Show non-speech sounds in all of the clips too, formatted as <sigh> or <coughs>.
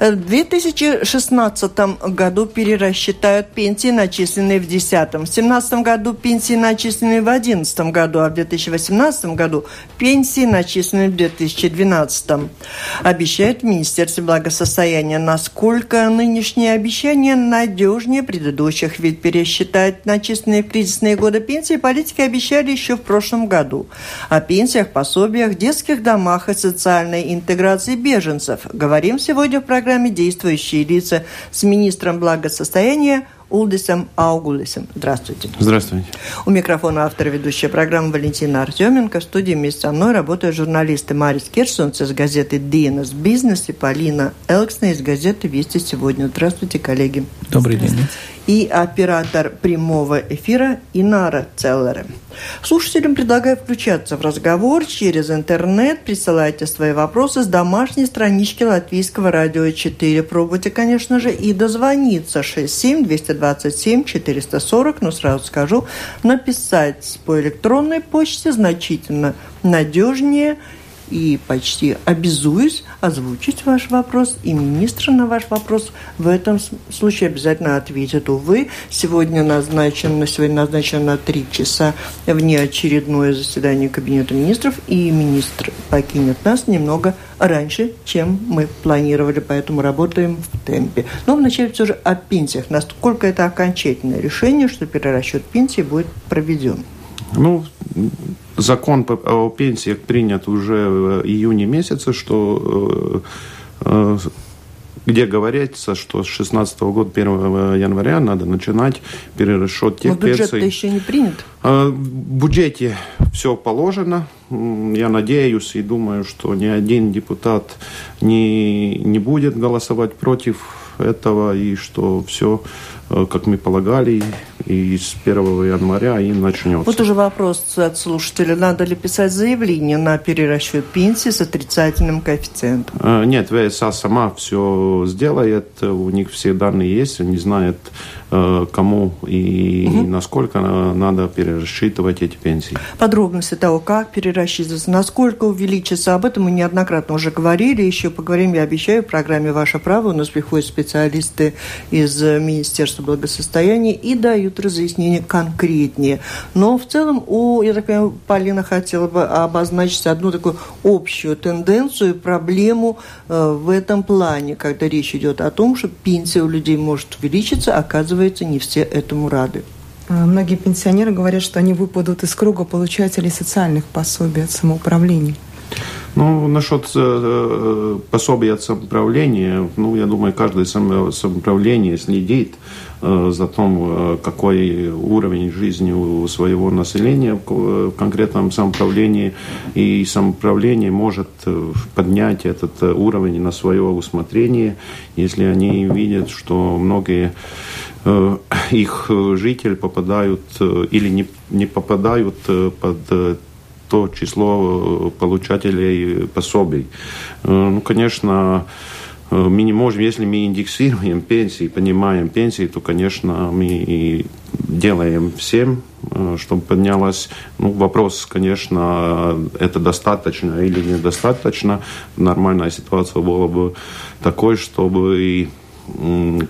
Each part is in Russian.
В 2016 году перерасчитают пенсии, начисленные в 2010. В 2017 году пенсии, начисленные в 2011 году, а в 2018 году пенсии, начисленные в 2012. Обещает Министерство благосостояния. Насколько нынешние обещания надежнее предыдущих? Ведь пересчитать начисленные в кризисные годы пенсии политики обещали еще в прошлом году. О пенсиях, пособиях, детских домах и социальной интеграции беженцев. Говорим сегодня в программе программе «Действующие лица» с министром благосостояния Улдисом Аугулисом. Здравствуйте. Здравствуйте. У микрофона автор ведущая программы Валентина Артеменко. В студии вместе со мной работают журналисты Марис Кирсонс из газеты «Динас Бизнес» и Полина Элксна из газеты «Вести сегодня». Здравствуйте, коллеги. Добрый день и оператор прямого эфира Инара Целлера. Слушателям предлагаю включаться в разговор через интернет. Присылайте свои вопросы с домашней странички Латвийского радио 4. Пробуйте, конечно же, и дозвониться 67 227 440. Но сразу скажу, написать по электронной почте значительно надежнее и почти обязуюсь озвучить ваш вопрос, и министр на ваш вопрос в этом случае обязательно ответит. Увы, сегодня назначено, сегодня назначено на три часа внеочередное заседание Кабинета министров, и министр покинет нас немного раньше, чем мы планировали, поэтому работаем в темпе. Но вначале все же о пенсиях. Насколько это окончательное решение, что перерасчет пенсии будет проведен? Ну, закон о пенсиях принят уже в июне месяце, что э, э, где говорится, что с 16 года, 1 января, надо начинать перерасчет тех Но бюджет пенсий. еще не принят? Э, в бюджете все положено. Я надеюсь и думаю, что ни один депутат не, не будет голосовать против этого, и что все, как мы полагали, и с 1 января и начнется. Вот уже вопрос от слушателя. Надо ли писать заявление на перерасчет пенсии с отрицательным коэффициентом? Э, нет, ВСА сама все сделает. У них все данные есть. Они знают, э, кому и угу. насколько надо перерасчитывать эти пенсии. Подробности того, как перерасчитываться, насколько увеличится, об этом мы неоднократно уже говорили. Еще поговорим, я обещаю, в программе «Ваше право». У нас приходят специалисты из Министерства благосостояния и дают разъяснение конкретнее. Но в целом, у, я так понимаю, Полина хотела бы обозначить одну такую общую тенденцию, проблему э, в этом плане, когда речь идет о том, что пенсия у людей может увеличиться, оказывается, не все этому рады. А, многие пенсионеры говорят, что они выпадут из круга получателей социальных пособий от самоуправления. Ну, насчет э, э, пособия от самоуправления, ну, я думаю, каждое самоуправление следит э, за том, э, какой уровень жизни у своего населения в конкретном самоуправлении, и самоуправление может э, поднять этот уровень на свое усмотрение, если они видят, что многие э, их жители попадают или не, не попадают под то число э, получателей пособий. Э, ну, конечно, э, мы не можем, если мы индексируем пенсии, понимаем пенсии, то, конечно, мы и делаем всем, чтобы поднялась. Ну, вопрос, конечно, это достаточно или недостаточно. Нормальная ситуация была бы такой, чтобы и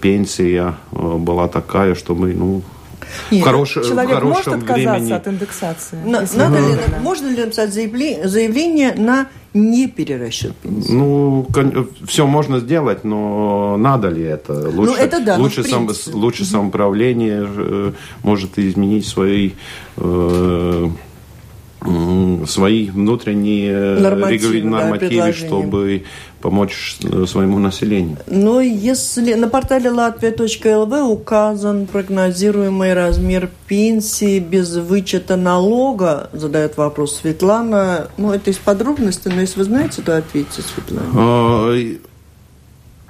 пенсия была такая, чтобы ну, нет, хорош, человек в может отказаться времени. от индексации? На, надо ли, можно ли написать заявление, заявление на не перерасчет пенсии? Ну, все можно сделать, но надо ли это? Ну, лучше, ну, это да, лучше, сам, лучше самоуправление э, может изменить свои э, свои внутренние нормативы, нормативы да, чтобы помочь своему населению. Но если на портале latvia.lv указан прогнозируемый размер пенсии без вычета налога, задает вопрос Светлана. Ну, это из подробностей, но если вы знаете, то ответьте, Светлана. А,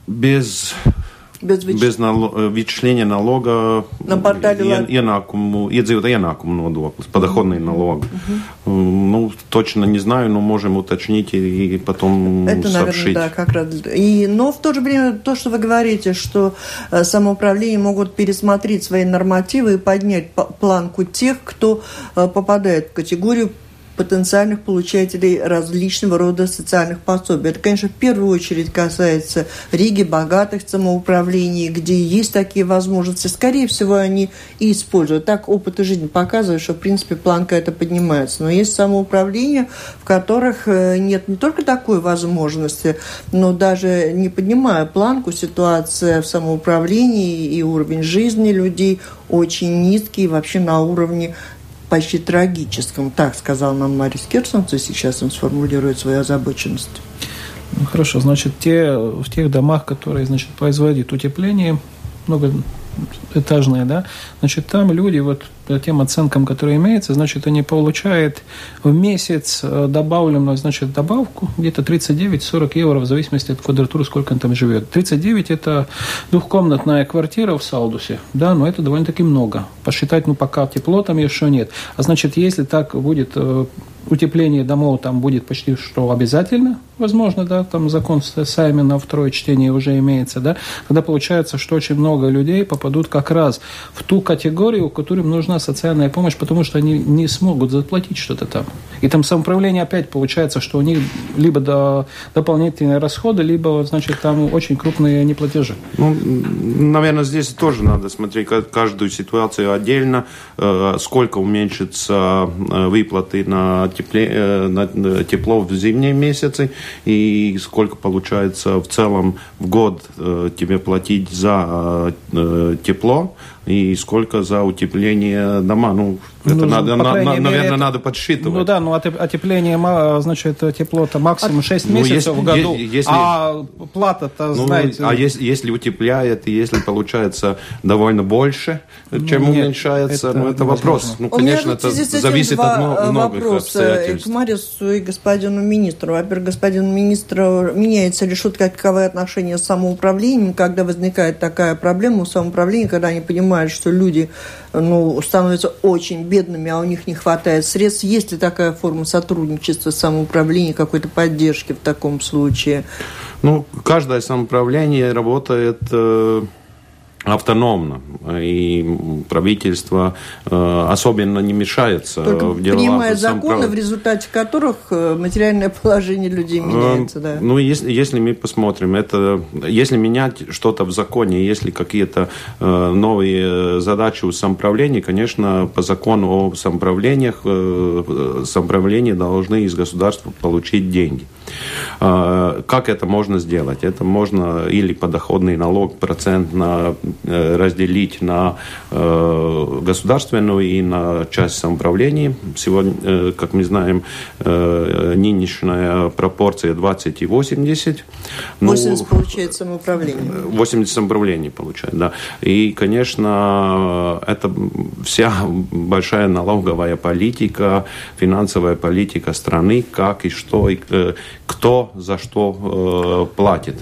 без без, vyč... bez nalo... vyčslения налога на портале ien... ienākumu, iedzīvotāju ienākumu nodoklis, подоходный налог. Угу. Ну, точно не знаю, но можем уточнить и потом Это, сообщить. наверное, да, как раз. И, но в то же время то, что вы говорите, что э, самоуправление могут пересмотреть свои нормативы и поднять планку тех, кто э, попадает в категорию потенциальных получателей различного рода социальных пособий. Это, конечно, в первую очередь касается Риги, богатых самоуправлений, где есть такие возможности. Скорее всего, они и используют. Так опыт жизни показывает, что, в принципе, планка это поднимается. Но есть самоуправления, в которых э, нет не только такой возможности, но даже не поднимая планку, ситуация в самоуправлении и уровень жизни людей очень низкий вообще на уровне почти трагическом. Так сказал нам Марис Кирсонце, сейчас он сформулирует свою озабоченность. Ну, хорошо, значит, те, в тех домах, которые, значит, производят утепление, много этажные, да, значит, там люди вот по тем оценкам, которые имеются, значит, они получают в месяц э, добавленную, значит, добавку где-то 39-40 евро в зависимости от квадратуры, сколько он там живет. 39 – это двухкомнатная квартира в Салдусе, да, но это довольно-таки много. Посчитать, ну, пока тепло там еще нет. А значит, если так будет э, утепление домов там будет почти что обязательно, возможно, да, там закон Саймена второе чтение уже имеется, да, тогда получается, что очень много людей попадут как раз в ту категорию, которым нужна социальная помощь, потому что они не смогут заплатить что-то там. И там самоуправление опять получается, что у них либо до, дополнительные расходы, либо, значит, там очень крупные неплатежи. Ну, наверное, здесь тоже надо смотреть каждую ситуацию отдельно, э, сколько уменьшится э, выплаты на тепле, э, на тепло в зимние месяцы и сколько получается в целом в год э, тебе платить за э, тепло и сколько за утепление дома. Ну, это ну, надо, на, на, мере, наверное, это, надо подсчитывать. Ну да, ну отепление, значит, тепло-то максимум 6 а, месяцев ну, если, в году, если, а плата-то, ну, знаете... А если, если утепляет, и если получается довольно больше, чем Нет, уменьшается, это, ну, это вопрос. Ну, конечно, это зависит от многих обстоятельств. к Марису и господину министру. Во-первых, господин министр, меняется ли шутковые отношения с самоуправлением, когда возникает такая проблема у самоуправления, когда они понимают, что люди ну, становятся очень бедными, а у них не хватает средств. Есть ли такая форма сотрудничества, самоуправления, какой-то поддержки в таком случае? Ну, каждое самоуправление работает э, автономно, и правительство э, особенно не мешается Только в дела принимает законы, в результате которых э, материальное положение людей меняется. Да. Ну, если, если мы посмотрим, это, если менять что-то в законе, если какие-то э, новые задачи у самоуправления, конечно, по закону о самоуправлениях, самоуправления должны из государства получить деньги. Как это можно сделать? Это можно или подоходный налог процентно Э, разделить на э, государственную и на часть самоуправления. Сегодня, э, как мы знаем, нынешняя пропорция 20 и 80. 80 ну, получает самоуправление. 80 самоуправление получает, да. И, конечно, это вся большая налоговая политика, финансовая политика страны, как и что, и кто за что платит.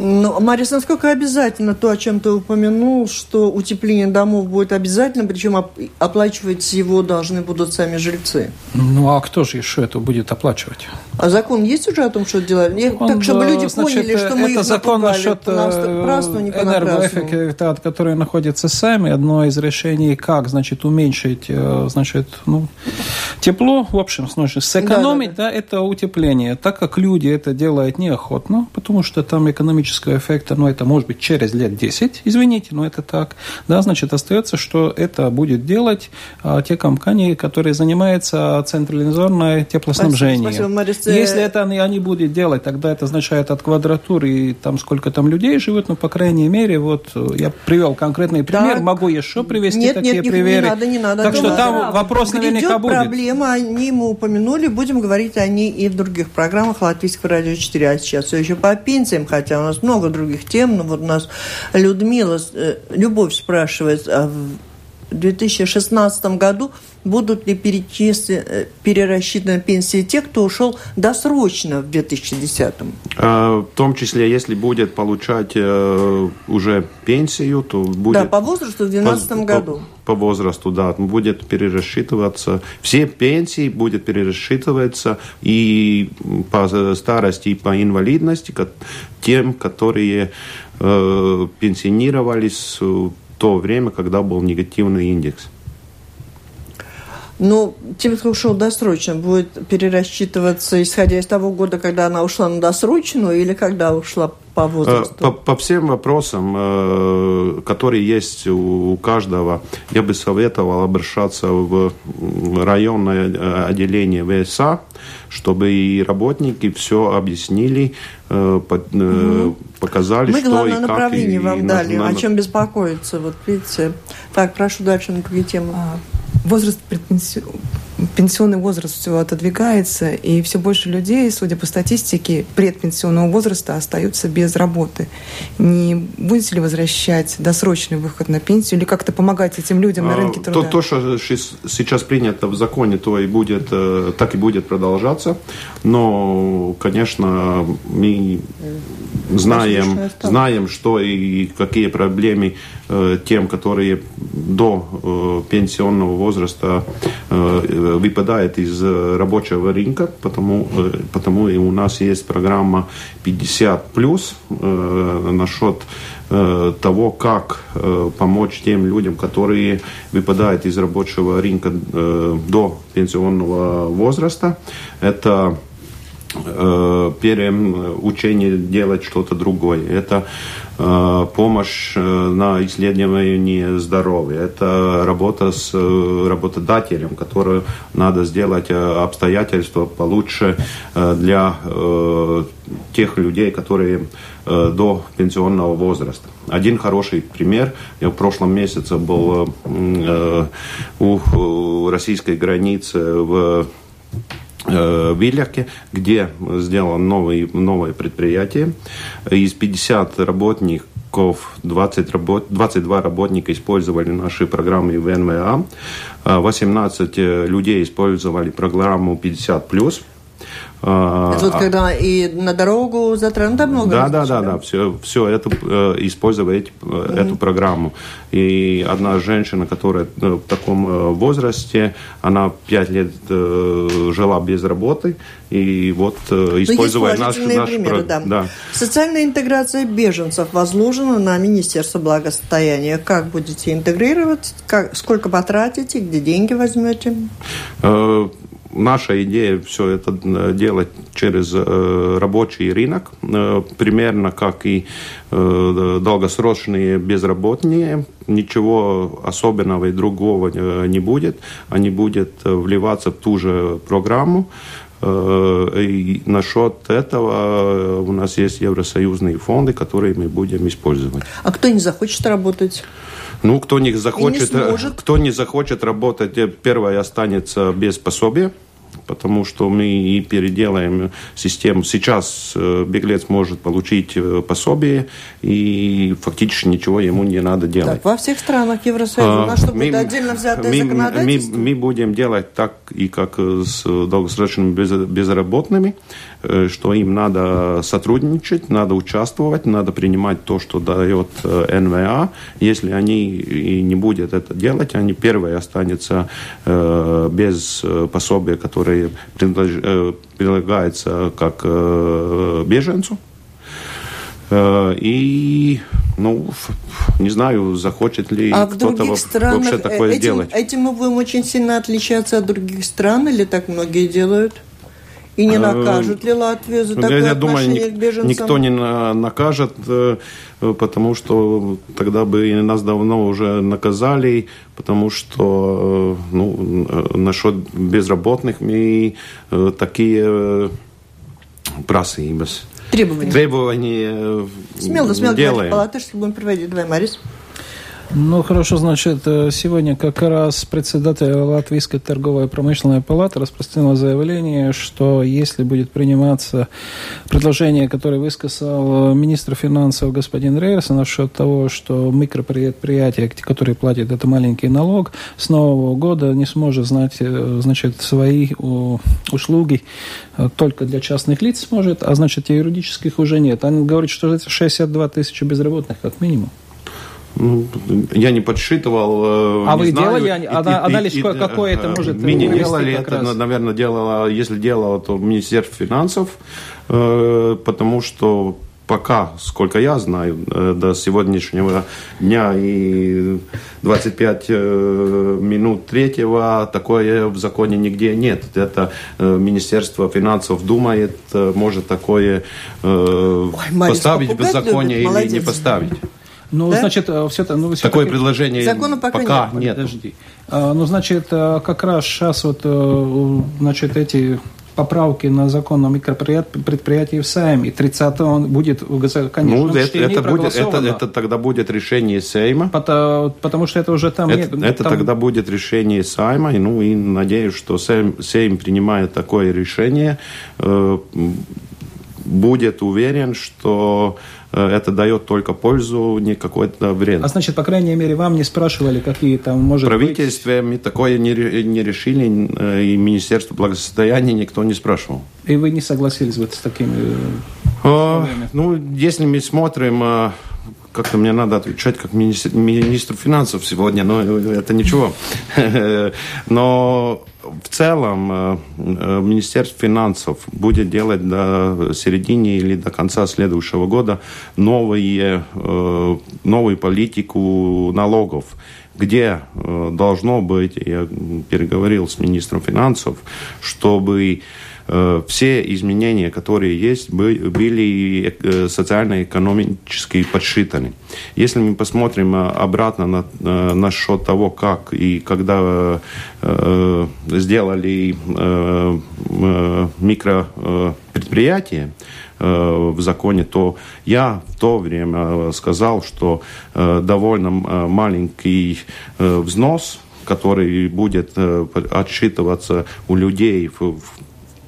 Ну, Марис, насколько обязательно то, о чем ты упомянул, что утепление домов будет обязательно, причем оплачивать его должны будут сами жильцы? Ну, а кто же еще это будет оплачивать? А закон есть уже о том, что делать? Он, так, чтобы люди значит, поняли, что мы это их закон насчет э, не энергоэффекта, который находится сами. Одно из решений, как, значит, уменьшить, э, значит, ну, тепло, в общем, значит, сэкономить, да, да, да. да, это утепление. Так как люди это делают неохотно, потому что там экономически экономического эффекта, но это может быть через лет 10, извините, но это так, да, значит, остается, что это будет делать а, те компании, которые занимаются централизованной теплоснабжением. Спасибо, Спасибо, Если это они, они будут делать, тогда это означает от квадратуры и там сколько там людей живет, ну, по крайней мере, вот я привел конкретный пример, так. могу еще привести нет, такие нет, примеры. Не надо, не надо. Так что там вопрос Грядет наверняка будет. проблема, они мы упомянули, будем говорить о ней и в других программах Латвийского радио 4, а сейчас все еще по пенсиям, хотя у нас много других тем, но вот у нас Людмила, э, Любовь спрашивает, а 2016 году будут ли э, перерасчитаны пенсии тех, кто ушел досрочно в 2010? А, в том числе, если будет получать э, уже пенсию, то будет... Да, по возрасту в 2012 году. По, по возрасту, да, будет перерасчитываться. Все пенсии будет перерасчитываться и по старости, и по инвалидности тем, которые э, пенсионировались то время, когда был негативный индекс. Ну, тем, кто ушел досрочно, будет перерасчитываться, исходя из того года, когда она ушла на досрочную, или когда ушла по возрасту? По, по всем вопросам, э, которые есть у каждого, я бы советовал обращаться в районное э, отделение ВСА, чтобы и работники все объяснили, угу. показали, Мы что главное и направление как. вам и дали, на, о чем беспокоиться. Вот видите. Так, прошу дальше на другие темы. А, возраст предпенсионного пенсионный возраст все отодвигается, и все больше людей, судя по статистике, предпенсионного возраста остаются без работы. Не будете ли возвращать досрочный выход на пенсию или как-то помогать этим людям на а, рынке труда? То, то что сейчас принято в законе, то и будет, э, так и будет продолжаться. Но, конечно, мы знаем, знаем, что и какие проблемы э, тем, которые до э, пенсионного возраста выпадает из рабочего рынка, потому, потому и у нас есть программа 50 плюс насчет того, как помочь тем людям, которые выпадают из рабочего рынка до пенсионного возраста. Это Э, переучение делать что-то другое. Это э, помощь э, на исследование здоровья. Это работа с работодателем, которую надо сделать обстоятельства получше для тех людей, которые до пенсионного возраста. Один хороший пример. Я в прошлом месяце был у российской границы в Э, Виляке, где сделано новое, новое предприятие. Из 50 работников 20 работ, 22 работника использовали наши программы в НВА, 18 э, людей использовали программу 50+, а, это вот а, когда и на дорогу затронуто много? Да, да, да, да, все, все это э, использовать mm-hmm. эту программу. И одна женщина, которая э, в таком э, возрасте, она пять лет жила без работы, и вот используя наш, наш примеры, да. да. Социальная интеграция беженцев возложена на Министерство благосостояния. Как будете интегрировать? Как, сколько потратите? Где деньги возьмете? Наша идея все это э, делать через э, рабочий рынок, э, примерно как и долгосрочные безработные. Ничего особенного и другого не будет. Они будут вливаться в ту же программу. И насчет этого у нас есть евросоюзные фонды, которые мы будем использовать. А кто не захочет работать? Ну, кто не захочет, не кто не захочет работать, первое останется без пособия потому что мы и переделаем систему. Сейчас э, беглец может получить э, пособие, и фактически ничего ему не надо делать. Так, во всех странах Евросоюза у нас что, будет отдельно взятое мы, законодательство? Мы, мы будем делать так, и как с долгосрочными безработными, э, что им надо сотрудничать, надо участвовать, надо принимать то, что дает НВА. Если они и не будут это делать, они первые останутся без пособия, которое э, прилагается как э, беженцу. Э, и, ну, не знаю, захочет ли а кто-то вообще такое этим, делать. Этим мы будем очень сильно отличаться от других стран, или так многие делают? И не накажут ли Латвию за такое Я думаю, к беженцам? никто не накажет, потому что тогда бы нас давно уже наказали, потому что ну, насчет безработных мы такие просības. Требования. Требования Смело, смело делаем. по-латышски будем проводить. Давай, Марис. Ну, хорошо, значит, э, сегодня как раз председатель Латвийской торговой промышленной палаты распространил заявление, что если будет приниматься предложение, которое высказал министр финансов господин Рейерс насчет того, что микропредприятия, которые платят это маленький налог, с нового года не сможет знать, э, значит, свои услуги э, только для частных лиц сможет, а значит, юридических уже нет. Он говорит, что это 62 тысячи безработных как минимум. Ну, я не подсчитывал. Э, а не вы знаю. делали и, анализ, и, какой это может Мы не делали, это, раз. наверное, делала, если делала, то Министерство финансов, э, потому что пока, сколько я знаю, э, до сегодняшнего дня и 25 минут третьего, такое в законе нигде нет. Это Министерство финансов думает, может такое Ой, поставить в законе или не поставить. Ну, да? значит, э, все это... Ну, все Такое предложение Закона пока, пока нет. нет. Подожди. А, ну, значит, э, как раз сейчас вот, э, значит, эти поправки на закон о микропредприятии в Сейме. И 30 он будет в конечном ну, это, это, будет, это, это тогда будет решение Сейма. Потому, потому что это уже там... Это, нет, это там... тогда будет решение Сейма. И, ну, и надеюсь, что Сейм, Сейм принимая такое решение, э, будет уверен, что Э, это дает только пользу, не какой-то вред. А значит, по крайней мере, вам не спрашивали, какие там, может Правительстве быть... такое не, не решили, э, и Министерство благосостояния никто не спрашивал. И вы не согласились вот с такими а, Ну, если мы смотрим как-то мне надо отвечать как министр, министр финансов сегодня, но это ничего. <laughs> Но в целом э, э, Министерство финансов будет делать до середины или до конца следующего года новые, э, новую политику налогов где должно быть, я переговорил с министром финансов, чтобы все изменения, которые есть, были э, социально-экономически подсчитаны. Если мы посмотрим э, обратно на, на счет того, как и когда сделали микропредприятие, в законе, то я в то время сказал, что довольно маленький взнос, который будет отсчитываться у людей в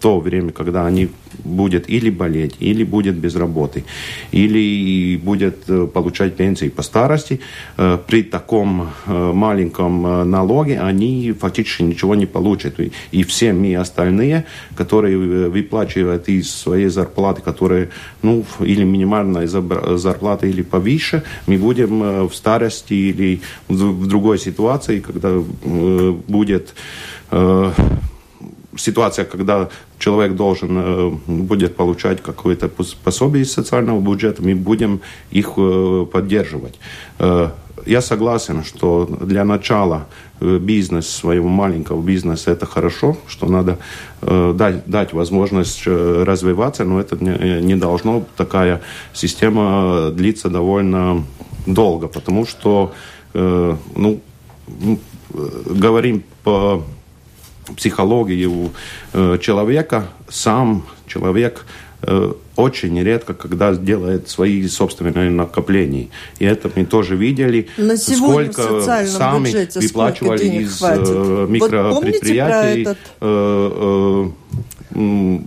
то время, когда они будут или болеть, или будет без работы, или будет э, получать пенсии по старости, э, при таком э, маленьком налоге они фактически ничего не получат. И все мы остальные, которые выплачивают из своей зарплаты, которые, ну, или минимальная зарплата, или повыше, мы будем в старости или в другой ситуации, когда будет ситуация, когда человек должен э, будет получать какое-то пособие из социального бюджета, мы будем их э, поддерживать. Э, я согласен, что для начала бизнес своего маленького бизнеса это хорошо, что надо дать, дать возможность развиваться, но это не, не должно, такая система длиться довольно долго, потому что, ну, говорим по психологию э, человека, сам человек э, очень редко, когда делает свои собственные накопления. И это мы тоже видели, На сколько сами выплачивали из э, микропредприятий вот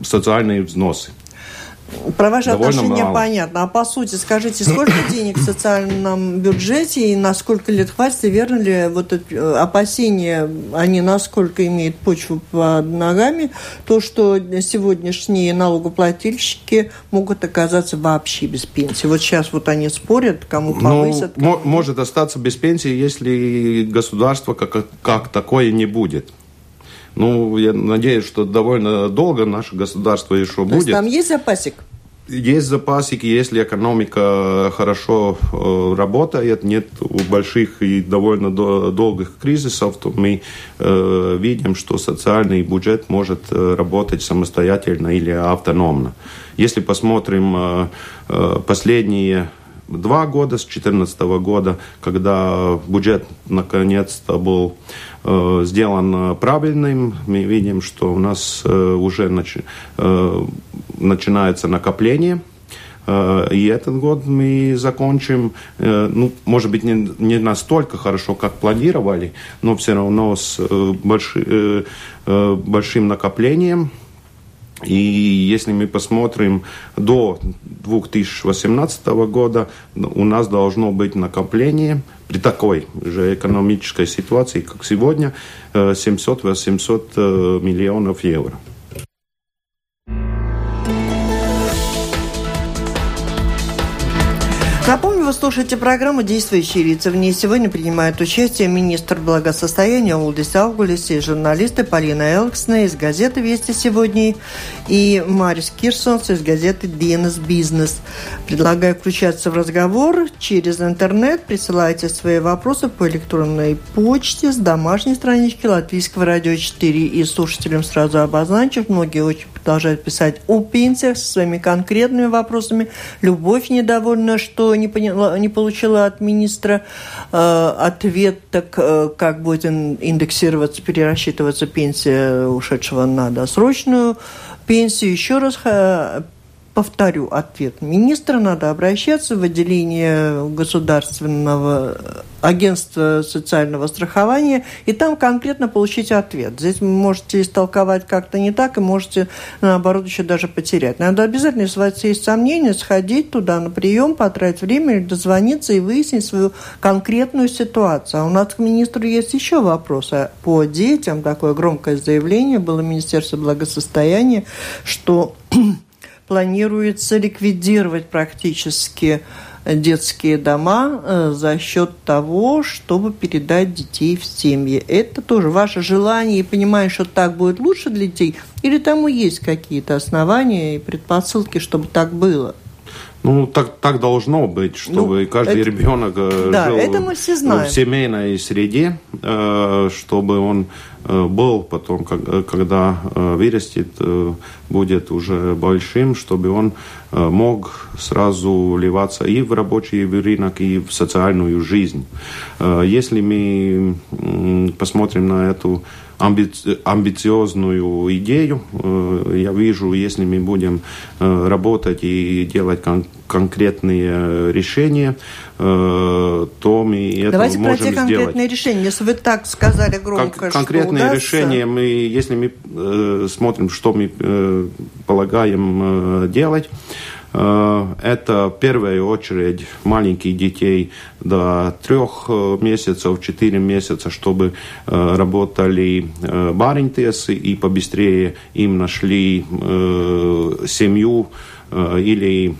социальные взносы. Про ваши Довольно отношения мало. понятно. А по сути, скажите, сколько <coughs> денег в социальном бюджете и на сколько лет хватит, и верно ли вот эти э, опасения, они насколько имеют почву под ногами, то, что сегодняшние налогоплательщики могут оказаться вообще без пенсии. Вот сейчас вот они спорят, кому ну, повысят. Ну, кому... Может остаться без пенсии, если государство как, как такое не будет. Ну, я надеюсь, что довольно долго наше государство еще То будет. Есть там есть запасик? Есть запасики, если экономика хорошо э, работает, нет больших и довольно до, долгих кризисов, то мы э, видим, что социальный бюджет может э, работать самостоятельно или автономно. Если посмотрим э, э, последние два года, с 2014 года, когда бюджет наконец-то был э, сделан правильным, мы видим, что у нас э, уже нач, э, начинается накопление И этот год мы закончим, ну, может быть, не, не настолько хорошо, как планировали, но все равно с больши, большим накоплением. И если мы посмотрим до 2018 года, у нас должно быть накопление при такой же экономической ситуации, как сегодня, 700-800 миллионов евро. Напомню, вы слушаете программу «Действующие лица». В ней сегодня принимают участие министр благосостояния Улдис Аугулис и журналисты Полина Элксна из газеты «Вести сегодня» и Марис Кирсонс из газеты «Денес Бизнес». Предлагаю включаться в разговор через интернет. Присылайте свои вопросы по электронной почте с домашней странички Латвийского радио 4. И слушателям сразу обозначив, многие очень продолжают писать о пенсиях со своими конкретными вопросами. Любовь недовольна, что не, поняла, не получила от министра э, ответ, так э, как будет индексироваться, перерасчитываться пенсия ушедшего на досрочную пенсию. Еще раз э, повторю ответ министра, надо обращаться в отделение государственного агентства социального страхования, и там конкретно получить ответ. Здесь вы можете истолковать как-то не так, и можете, наоборот, еще даже потерять. Надо обязательно, если у вас есть сомнения, сходить туда на прием, потратить время, дозвониться и выяснить свою конкретную ситуацию. А у нас к министру есть еще вопросы по детям. Такое громкое заявление было Министерство благосостояния, что планируется ликвидировать практически детские дома э, за счет того, чтобы передать детей в семьи. Это тоже ваше желание и понимание, что так будет лучше для детей, или тому есть какие-то основания и предпосылки, чтобы так было? Ну, так, так должно быть, чтобы ну, каждый это, ребенок э, да, жил это мы все знаем. в семейной среде, э, чтобы он э, был потом, когда вырастет, будет уже большим, чтобы он мог сразу вливаться и в рабочий рынок, и в социальную жизнь. Если мы посмотрим на эту амби- амбициозную идею. Э, я вижу, если мы будем э, работать и делать кон- конкретные решения, э, то мы это Давайте можем про те конкретные решения. Если вы так сказали громко, Кон- Конкретные что удастся... решения, мы, если мы смотрим, что мы полагаем делать, это в первую очередь маленьких детей до трех э, месяцев, четыре месяца, чтобы э, работали баринтесы и побыстрее им нашли семью или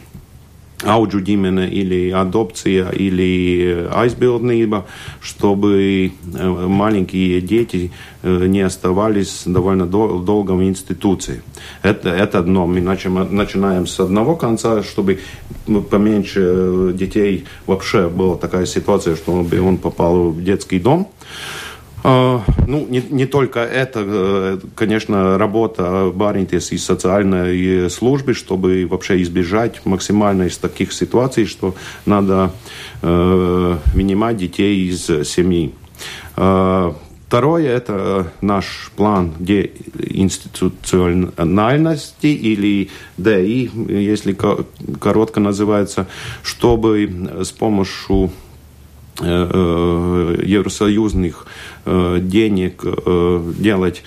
audžu ģimene, или адопция, или aizbildnība, чтобы маленькие дети не оставались довольно долго в институции. Это, это одно. Мы начинаем с одного конца, чтобы поменьше детей вообще была такая ситуация, что он попал в детский дом. А, ну, не, не только это, э, конечно, работа Баринтес и социальной службы, чтобы вообще избежать максимально из таких ситуаций, что надо э, вынимать детей из семьи. Э, Второе – это наш план деинституциональности или ДИ, если коротко называется, чтобы с помощью евросоюзных э, денег э, делать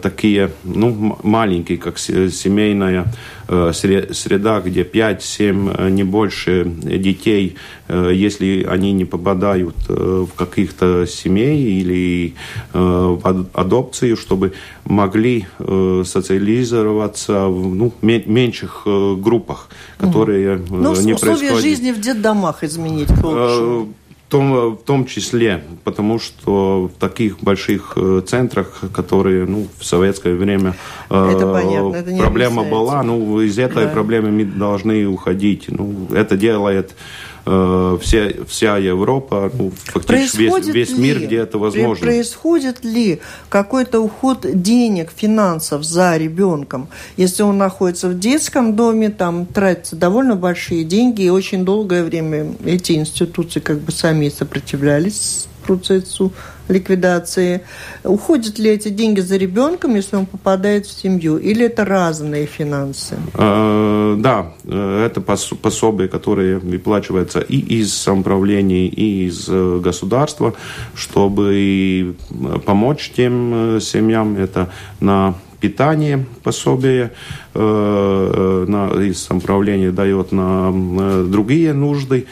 такие ну, маленькие, как семейная среда, где 5-7, не больше детей, если они не попадают в каких-то семей или в адопцию, чтобы могли социализироваться в ну, меньших группах, которые ну, не условия происходят. жизни в детдомах изменить к лучшему. В том, в том числе, потому что в таких больших э, центрах, которые ну, в советское время э, это понятно, это проблема была, ну, из этой да. проблемы мы должны уходить. Ну, это делает э, вся, вся Европа, ну, фактически весь, весь ли, мир, где это возможно. Происходит ли какой-то уход денег, финансов за ребенком? Если он находится в детском доме, там тратятся довольно большие деньги, и очень долгое время эти институции как бы сами сопротивлялись процессу ликвидации. Уходят ли эти деньги за ребенком, если он попадает в семью, или это разные финансы? Э, да, это пособие, которое выплачивается и из самоуправления, и из э, государства, чтобы помочь тем семьям. Это на питание пособие э, на, из самоуправления дает на другие нужды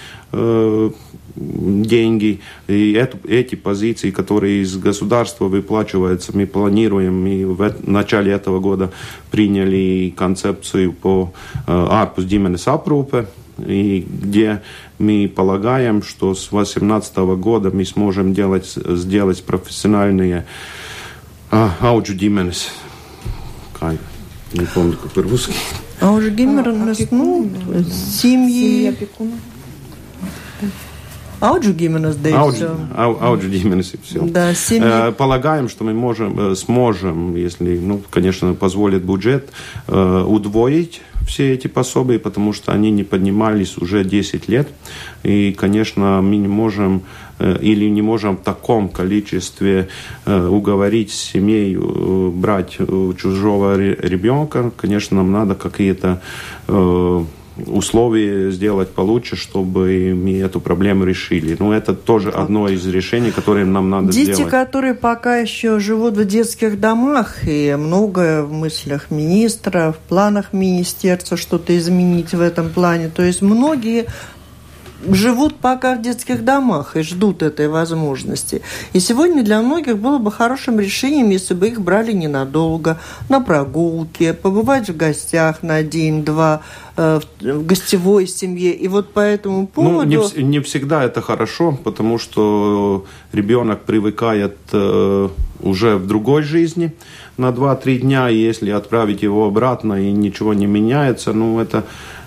деньги. И эту, эти позиции, которые из государства выплачиваются, мы планируем, и в начале этого года приняли концепцию по ārpus ģimenes aprūpe, и где мы полагаем, что с 2018 года мы сможем делать, сделать профессиональные аудžu ģimenes. Kā, не помню, как по-русски. Аудžu ģimenes, ну, семьи. Ауджу ģimenes Ауджу, ауджу ģimenes и все. Да, семьи. Полагаем, что мы можем, сможем, если, ну, конечно, позволит бюджет, удвоить все эти пособия, потому что они не поднимались уже 10 лет. И, конечно, мы не можем или не можем в таком количестве уговорить семей брать чужого ребенка. Конечно, нам надо какие-то условия сделать получше, чтобы мы эту проблему решили. Но это тоже одно из решений, которые нам надо Дети, сделать. Дети, которые пока еще живут в детских домах, и многое в мыслях министра, в планах министерства что-то изменить в этом плане. То есть многие живут пока в детских домах и ждут этой возможности. И сегодня для многих было бы хорошим решением, если бы их брали ненадолго, на прогулке, побывать в гостях на день-два, э, в гостевой семье. И вот по этому поводу... Ну, не, не всегда это хорошо, потому что ребенок привыкает э, уже в другой жизни на 2-3 дня, и если отправить его обратно и ничего не меняется, ну, это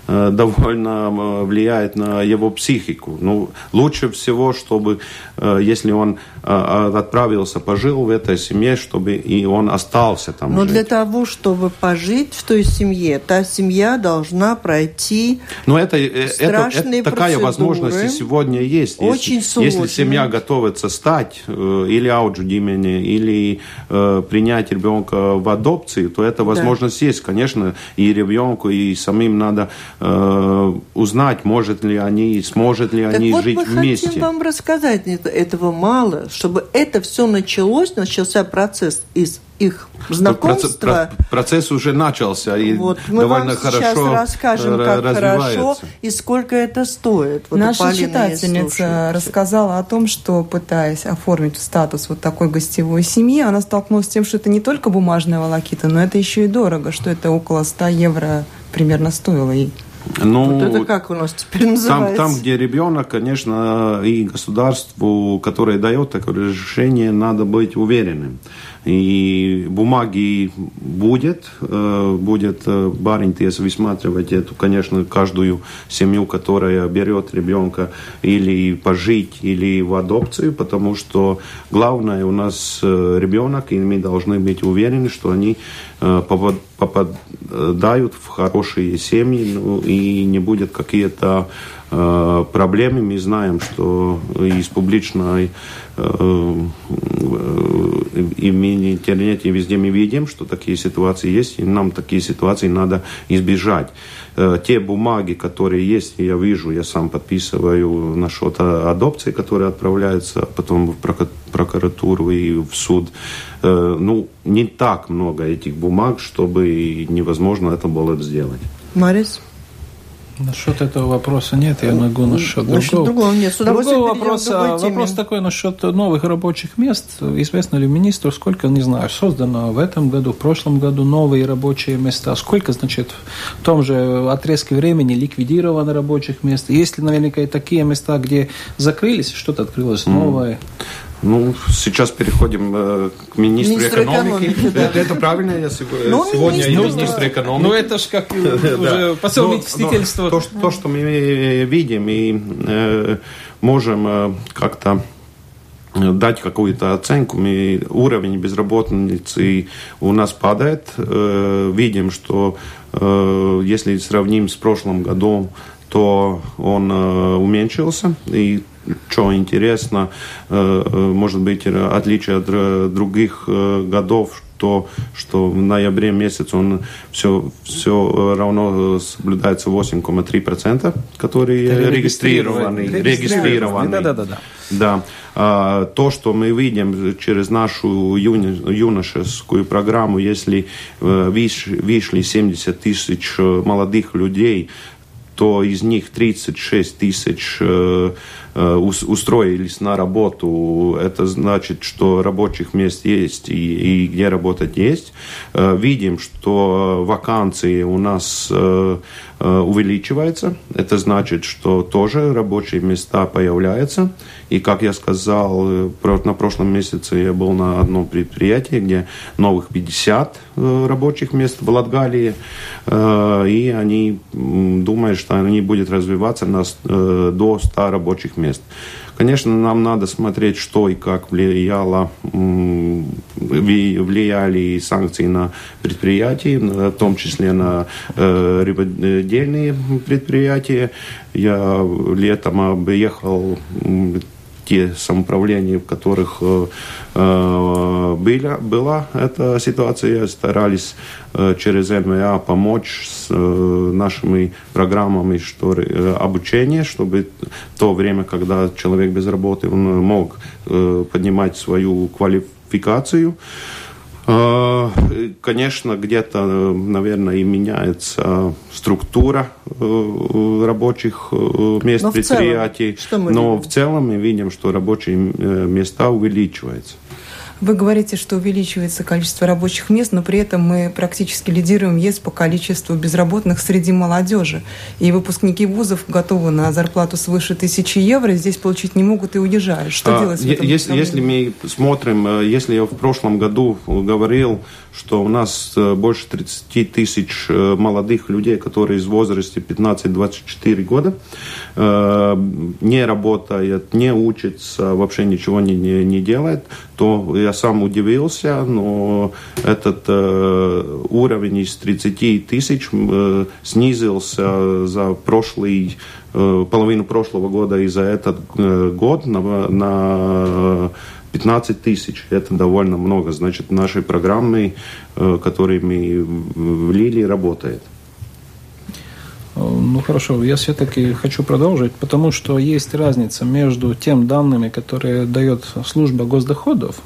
довольно э, влияет на его психику. Ну, лучше всего, чтобы, э, если он отправился, пожил в этой семье, чтобы и он остался там Но жить. для того, чтобы пожить в той семье, та семья должна пройти Но это, это, это такая возможность сегодня есть. Очень если, сложно. Если семья готовится стать или ауджу димени, или э, принять ребенка в адопцию, то эта возможность да. есть. Конечно, и ребенку, и самим надо Э, узнать, может ли они, сможет ли так они вот жить мы вместе. хотим вам рассказать, этого мало, чтобы это все началось, начался процесс из их знакомства. Процесс уже начался и вот, мы довольно вам хорошо сейчас расскажем, как хорошо и сколько это стоит. Вот Наша читательница рассказала о том, что пытаясь оформить статус вот такой гостевой семьи, она столкнулась с тем, что это не только бумажная волокита, но это еще и дорого, что это около 100 евро примерно стоило ей. Ну, вот это как у нас теперь называется? Там, там, где ребенок, конечно, и государству, которое дает такое разрешение, надо быть уверенным. И бумаги будет, э, будет э, баринтес высматривать эту, конечно, каждую семью, которая берет ребенка или пожить, или в адопцию, потому что главное у нас э, ребенок, и мы должны быть уверены, что они попадают в хорошие семьи, ну, и не будет какие-то Э, проблемы. Мы знаем, что из публичной э, и в интернете, и везде мы видим, что такие ситуации есть, и нам такие ситуации надо избежать. Э, те бумаги, которые есть, я вижу, я сам подписываю на что-то адопции, которые отправляются потом в прокуратуру и в суд. Ну, не так много этих бумаг, чтобы невозможно это было сделать. Марис? Насчет этого вопроса нет, я могу насчет, насчет другого. другого нет. С другого вопроса, вопрос такой насчет новых рабочих мест. Известно ли министру, сколько, не знаю, создано в этом году, в прошлом году новые рабочие места? Сколько, значит, в том же отрезке времени ликвидировано рабочих мест? Есть ли наверняка и такие места, где закрылись, что-то открылось новое? Mm. Ну, сейчас переходим э, к министру, министру экономики. экономики да. это, это правильно, я сегодня, ну, сегодня министр, министр экономики. Ну, это же как <laughs> уже по совместительству. То, то, что мы видим и э, можем э, как-то дать какую-то оценку. Мы, уровень безработицы у нас падает. Э, видим, что э, если сравним с прошлым годом, то он э, уменьшился. И что интересно, может быть, отличие от других годов, то, что в ноябре месяц он все, все равно соблюдается 8,3%, которые регистрированы. регистрированы. Да, да, да. да. да. А, то, что мы видим через нашу юни, юношескую программу, если э, вышли 70 тысяч э, молодых людей, то из них 36 тысяч э, Э, устроились на работу, это значит, что рабочих мест есть и, и где работать есть. Э, видим, что вакансии у нас э, увеличиваются. Это значит, что тоже рабочие места появляются. И, как я сказал, на прошлом месяце я был на одном предприятии, где новых 50 рабочих мест в Латгалии. И они думают, что они будут развиваться на, до 100 рабочих мест мест. Конечно, нам надо смотреть, что и как влияло, влияли санкции на предприятия, в том числе на э, рыбодельные предприятия. Я летом объехал те самоуправления, в которых э, э, была, была эта ситуация, старались э, через НВА помочь с нашими программами что, обучения, чтобы то время, когда человек без работы, он мог поднимать свою квалификацию. А, конечно, где-то, наверное, и меняется структура э, рабочих э, мест но предприятий, в целом, но видим? в целом мы видим, что рабочие э, места увеличиваются. Вы говорите, что увеличивается количество рабочих мест, но при этом мы практически лидируем ЕС по количеству безработных среди молодежи. И выпускники вузов готовы на зарплату свыше тысячи евро, здесь получить не могут и уезжают. Что а, делать? Если, если мы смотрим, э, если я в прошлом году говорил, что у нас э, больше 30 тысяч э, молодых людей, которые из возраста 15-24 года, не работают, не учатся, вообще ничего не, не, не делают, то я сам удивился, но этот э, уровень из 30 тысяч э, снизился за прошлый, э, половину прошлого года и за этот э, год на, на 15 тысяч. Это довольно много. Значит, нашей программой, э, которые мы влили, работает. Ну хорошо, я все-таки хочу продолжить, потому что есть разница между тем данными, которые дает служба госдоходов,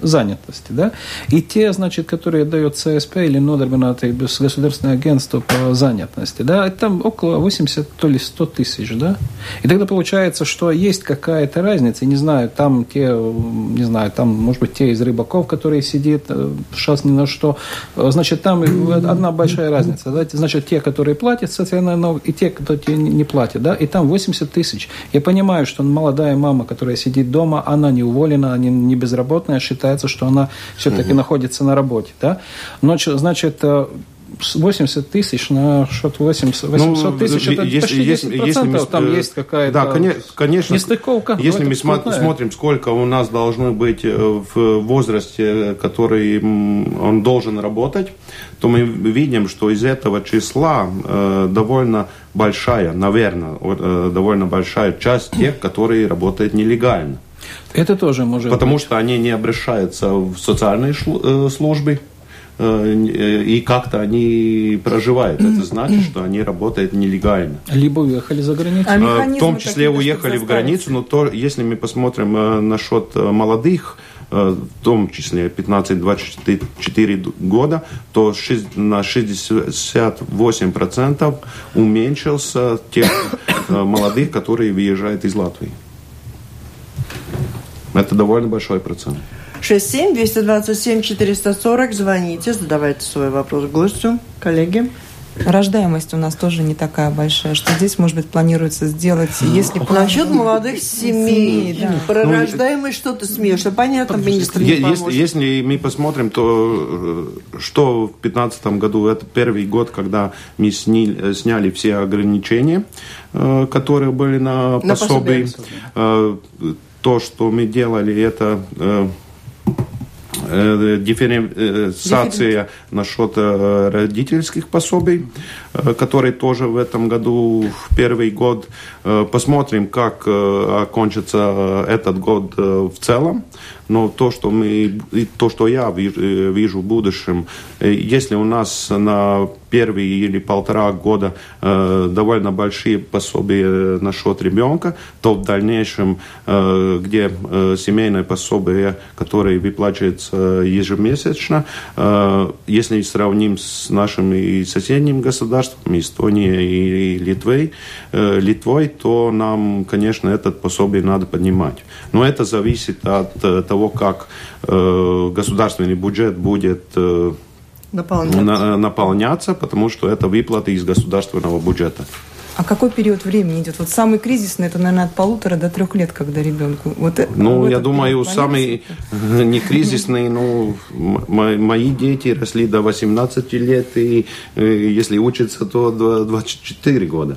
занятости, да, и те, значит, которые дает ЦСП или Нодербинаты государственное агентство по занятости, да, там около 80, то ли 100 тысяч, да, и тогда получается, что есть какая-то разница, не знаю, там те, не знаю, там, может быть, те из рыбаков, которые сидят, сейчас э, ни на что, значит, там одна большая разница, да, значит, те, которые платят социальный налог, и те, кто не платят, да, и там 80 тысяч. Я понимаю, что молодая мама, которая сидит дома, она не уволена, она не безработная, считается, что она все-таки угу. находится на работе. Да? Но, значит, 80 э, тысяч на счет 800, 800 ну, тысяч, это если, почти 10%, если, если мы, там есть какая-то да, конечно, нестыковка. Если мы крутная. смотрим, сколько у нас должно быть э, в возрасте, который он должен работать, то мы видим, что из этого числа э, довольно большая, наверное, э, довольно большая часть тех, которые работают нелегально. Это тоже может Потому быть. что они не обращаются в социальные э, службы, э, и как-то они проживают. Это значит, что они работают нелегально. Либо уехали за границу. А в том числе уехали в границу, но то, если мы посмотрим э, насчет молодых, в том числе 15-24 года, то на 68% уменьшился тех молодых, которые выезжают из Латвии. Это довольно большой процент. 67-227-440. Звоните, задавайте свой вопрос гостю, коллеге. Рождаемость у нас тоже не такая большая, что здесь, может быть, планируется сделать, если... Насчет молодых семей, да. про ну, рождаемость что ты смеешь? Понятно, министр не если, если мы посмотрим, то э, что в 2015 году, это первый год, когда мы сняли, сняли все ограничения, э, которые были на, на пособии. пособие то, что мы делали, это э, Э, дифференциация насчет э, родительских пособий, э, которые тоже в этом году, в первый год. Посмотрим, как окончится этот год в целом. Но то, что мы, то, что я вижу в будущем, если у нас на первые или полтора года э, довольно большие пособия насчет ребенка, то в дальнейшем, э, где э, семейное пособие, которое выплачивается ежемесячно, э, если сравним с нашими соседними государствами, Эстонией и, Литвой, э, Литвой, то нам, конечно, этот пособие надо поднимать. Но это зависит от э, того, как э, государственный бюджет будет э, наполняться. На, наполняться, потому что это выплаты из государственного бюджета. А какой период времени идет? Вот самый кризисный, это, наверное, от полутора до трех лет, когда ребенку. Вот ну, я думаю, самый <laughs> не кризисный, ну, мои дети росли до 18 лет, и если учатся, то до 24 года.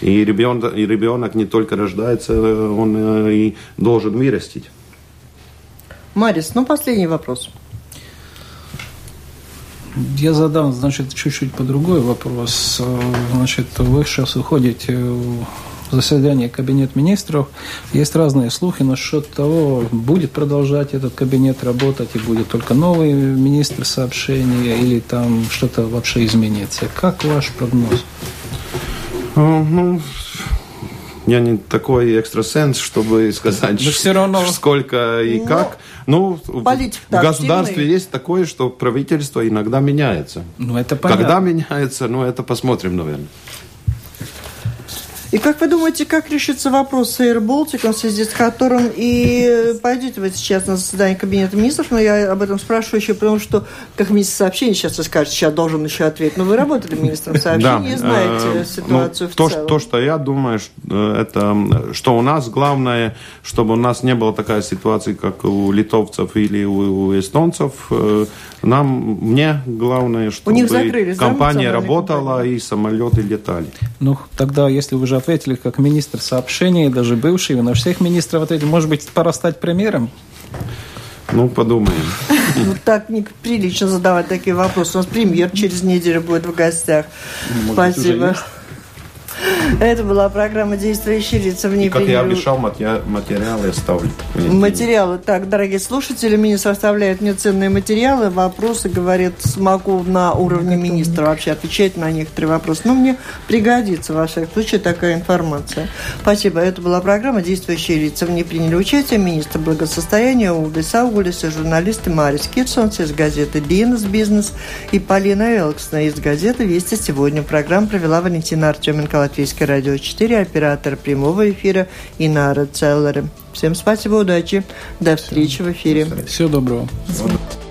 И ребенок, и ребенок не только рождается, он э, и должен вырастить. Марис, ну, последний вопрос. Я задам, значит, чуть-чуть по другой вопрос. Значит, вы сейчас уходите в заседание Кабинет министров. Есть разные слухи насчет того, будет продолжать этот кабинет работать и будет только новый министр сообщения или там что-то вообще изменится. Как ваш прогноз? Ну, я не такой экстрасенс, чтобы <laughs> сказать, Но все равно... <laughs> сколько и Но... как. Ну, Политик, в государстве активный. есть такое, что правительство иногда меняется. Ну, это понятно. Когда меняется, ну, это посмотрим, наверное. И как вы думаете, как решится вопрос с Air Baltic, в связи с которым и пойдете вы сейчас на заседание Кабинета министров, но я об этом спрашиваю еще, потому что, как министр сообщений, сейчас вы скажете, сейчас должен еще ответить, но вы работали министром сообщений и знаете э, ситуацию в целом. То, что я думаю, э, это, что у нас главное, чтобы у нас не было такая ситуация, как у литовцев или у эстонцев, э, нам, мне главное, чтобы компания работала компании. и самолеты летали. Ну, тогда, если вы уже ответили как министр сообщений, даже бывший, вы на всех министров ответили, может быть, пора стать премьером? Ну, подумаем. <laughs> Ну, так неприлично задавать такие вопросы. У нас премьер через неделю будет в гостях. Спасибо. Это была программа «Действующие лица в ней Как я обещал, материалы оставлю. Материалы. Так, дорогие слушатели, министр оставляет мне ценные материалы. Вопросы, говорит, смогу на уровне министра вообще отвечать на некоторые вопросы. Но мне пригодится, во всяком случае, такая информация. Спасибо. Это была программа «Действующие лица». В ней приняли участие министр благосостояния Улдис Аугулис и журналисты Марис Кирсонс из газеты «Бизнес Бизнес» и Полина Элксна из газеты «Вести сегодня». Программу провела Валентина Артеменко, Латвийское радио 4, оператор прямого эфира Инара Целлера. Всем спасибо, удачи. До встречи в эфире. Всего доброго. Всего доброго.